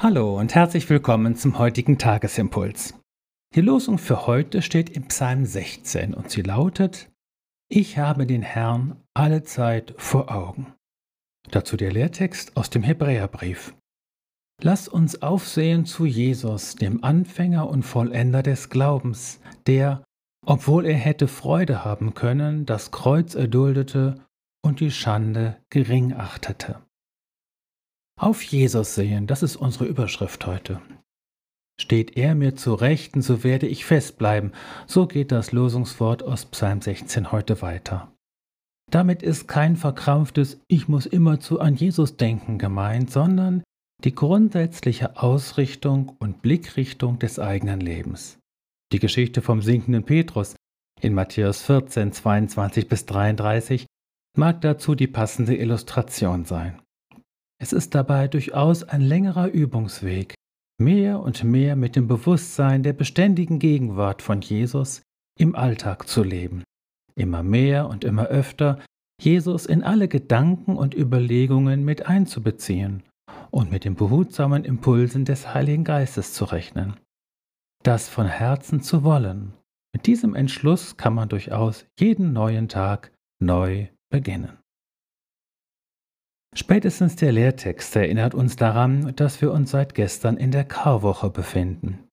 Hallo und herzlich willkommen zum heutigen Tagesimpuls. Die Losung für heute steht im Psalm 16 und sie lautet, Ich habe den Herrn alle Zeit vor Augen. Dazu der Lehrtext aus dem Hebräerbrief. Lass uns aufsehen zu Jesus, dem Anfänger und Vollender des Glaubens, der, obwohl er hätte Freude haben können, das Kreuz erduldete und die Schande gering achtete. Auf Jesus sehen, das ist unsere Überschrift heute. Steht er mir zu Rechten, so werde ich festbleiben. So geht das Losungswort aus Psalm 16 heute weiter. Damit ist kein verkrampftes Ich muss immerzu an Jesus denken gemeint, sondern die grundsätzliche Ausrichtung und Blickrichtung des eigenen Lebens. Die Geschichte vom sinkenden Petrus in Matthäus 14, 22 bis 33 mag dazu die passende Illustration sein. Es ist dabei durchaus ein längerer Übungsweg, mehr und mehr mit dem Bewusstsein der beständigen Gegenwart von Jesus im Alltag zu leben, immer mehr und immer öfter Jesus in alle Gedanken und Überlegungen mit einzubeziehen und mit den behutsamen Impulsen des Heiligen Geistes zu rechnen. Das von Herzen zu wollen. Mit diesem Entschluss kann man durchaus jeden neuen Tag neu beginnen. Spätestens der Lehrtext erinnert uns daran, dass wir uns seit gestern in der Karwoche befinden.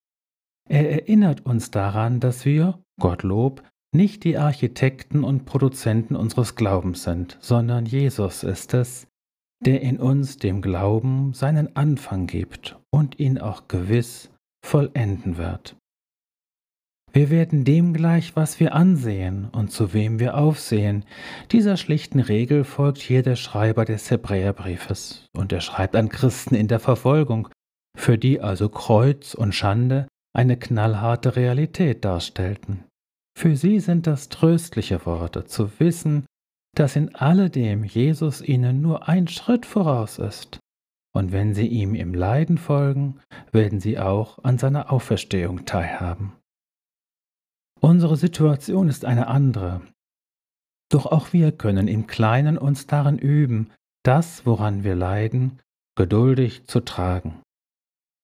Er erinnert uns daran, dass wir, Gottlob, nicht die Architekten und Produzenten unseres Glaubens sind, sondern Jesus ist es, der in uns dem Glauben seinen Anfang gibt und ihn auch gewiss vollenden wird. Wir werden dem gleich, was wir ansehen und zu wem wir aufsehen. Dieser schlichten Regel folgt hier der Schreiber des Hebräerbriefes, und er schreibt an Christen in der Verfolgung, für die also Kreuz und Schande eine knallharte Realität darstellten. Für sie sind das tröstliche Worte, zu wissen, dass in alledem Jesus ihnen nur ein Schritt voraus ist. Und wenn sie ihm im Leiden folgen, werden sie auch an seiner Auferstehung teilhaben. Unsere Situation ist eine andere. Doch auch wir können im Kleinen uns darin üben, das, woran wir leiden, geduldig zu tragen.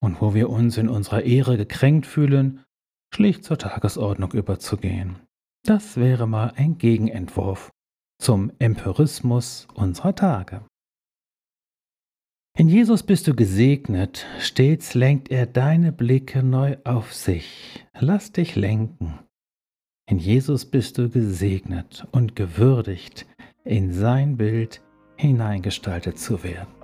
Und wo wir uns in unserer Ehre gekränkt fühlen, schlicht zur Tagesordnung überzugehen. Das wäre mal ein Gegenentwurf zum Empirismus unserer Tage. In Jesus bist du gesegnet, stets lenkt er deine Blicke neu auf sich. Lass dich lenken. In Jesus bist du gesegnet und gewürdigt, in sein Bild hineingestaltet zu werden.